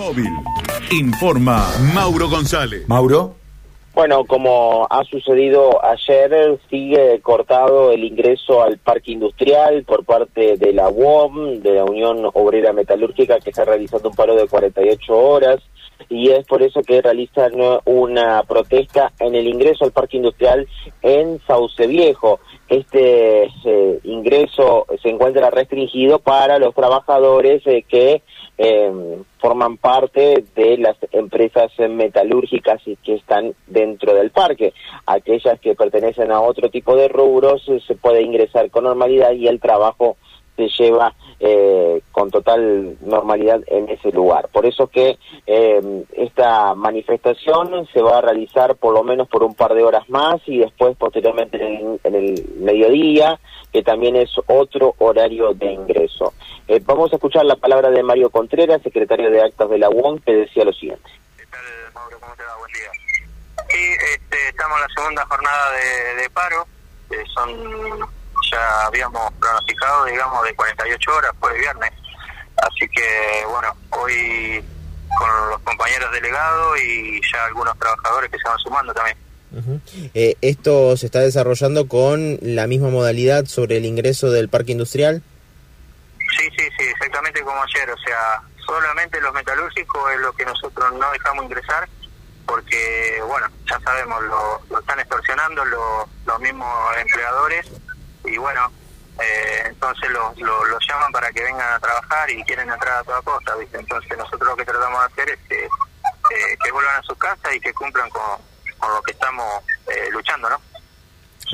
Móvil. Informa Mauro González. Mauro. Bueno, como ha sucedido ayer, sigue cortado el ingreso al parque industrial por parte de la UOM, de la Unión Obrera Metalúrgica, que está realizando un paro de 48 horas y es por eso que realizan una protesta en el ingreso al parque industrial en Sauce Viejo. Este eh, ingreso se encuentra restringido para los trabajadores eh, que em, forman parte de las empresas metalúrgicas que están dentro del parque. Aquellas que pertenecen a otro tipo de rubros eh, se puede ingresar con normalidad y el trabajo se lleva eh, con total normalidad en ese lugar. Por eso que eh, esta manifestación se va a realizar por lo menos por un par de horas más y después posteriormente en el, mediodía, que también es otro horario de ingreso. Eh, vamos a escuchar la palabra de Mario Contreras, secretario de Actas de la UON, que decía lo siguiente. ¿Qué tal, Mauro? ¿Cómo te? Buen día. Este, estamos en la segunda jornada de paro, son ya habíamos pronosticado, digamos, de 48 horas, fue viernes. Así que, bueno, hoy con los compañeros delegados y ya algunos trabajadores que se van sumando también. Eh, ¿Esto se está desarrollando con la misma modalidad sobre el ingreso del parque industrial? Sí, sí, sí, exactamente como ayer. O sea, solamente los metalúrgicos es lo que nosotros no dejamos ingresar porque, bueno, ya sabemos, lo, lo están extorsionando los, los mismos empleadores y bueno, eh, entonces los lo, llaman para que vengan a trabajar y quieren entrar a toda costa, ¿viste? Entonces nosotros lo que tratamos de hacer es que, eh, que vuelvan a su casa y que cumplan con, con lo que estamos eh, luchando, ¿no?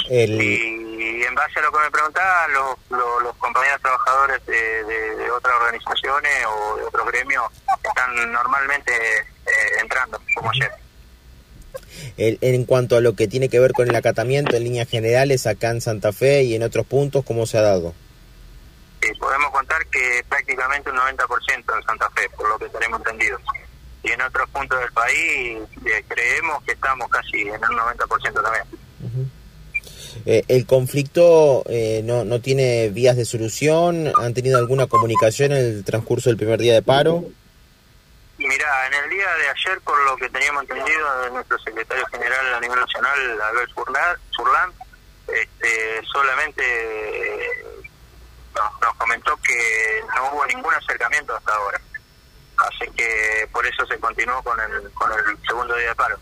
Y, en base a lo que me preguntaban, los, los, compañeros trabajadores de, de, otras organizaciones o de otros gremios están normalmente entrando, como ayer en cuanto a lo que tiene que ver con el acatamiento en líneas generales acá en Santa Fe y en otros puntos, ¿cómo se ha dado? Sí, podemos contar que prácticamente un 90% en Santa Fe, por lo que tenemos entendido. Y en otros puntos del país eh, creemos que estamos casi en un 90% también. Eh, ¿El conflicto eh, no, no tiene vías de solución? ¿Han tenido alguna comunicación en el transcurso del primer día de paro? En el día de ayer, por lo que teníamos entendido de nuestro secretario general a nivel nacional, Albert Furlan, este, solamente nos, comentó que no hubo ningún acercamiento hasta ahora. Así que por eso se continuó con el, con el segundo día de paro.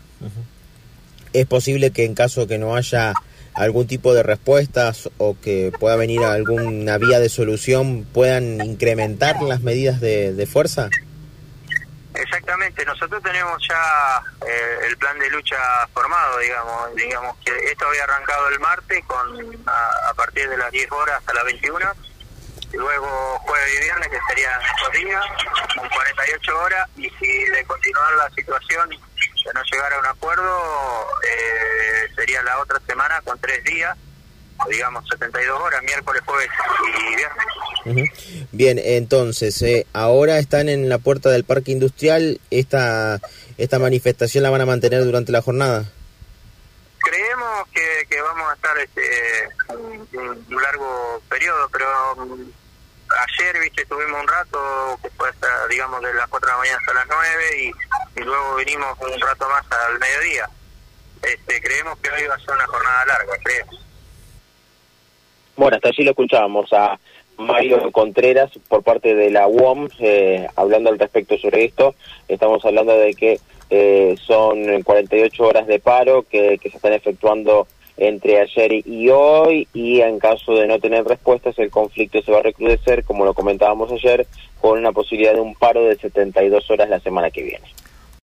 ¿Es posible que en caso que no haya algún tipo de respuestas o que pueda venir alguna vía de solución, puedan incrementar las medidas de fuerza? Exactamente, nosotros tenemos ya eh, el plan de lucha formado, digamos, digamos que esto había arrancado el martes con a, partir de las 10 horas hasta las 21, y luego jueves y viernes que serían estos días, con 48 horas, y si de continuar la situación de no llegar a un acuerdo, eh, sería la otra semana con tres días, digamos 72 horas, miércoles, jueves y viernes. Bien, entonces, eh, ahora están en la puerta del parque industrial. Esta, esta manifestación la van a mantener durante la jornada. Creemos que, que vamos a estar este un, largo periodo, pero mm, ayer, viste, tuvimos un rato que fue hasta, digamos, de las 4 de la mañana hasta las 9 y, y luego vinimos un rato más al mediodía. Este, creemos que hoy va a ser una jornada larga, creemos. Bueno, hasta allí lo escuchábamos a Mario Contreras por parte de la UOM eh, hablando al respecto sobre esto. Estamos hablando de que eh, son 48 horas de paro que, que se están efectuando entre ayer y hoy y en caso de no tener respuestas el conflicto se va a recrudecer, como lo comentábamos ayer, con una posibilidad de un paro de 72 horas la semana que viene.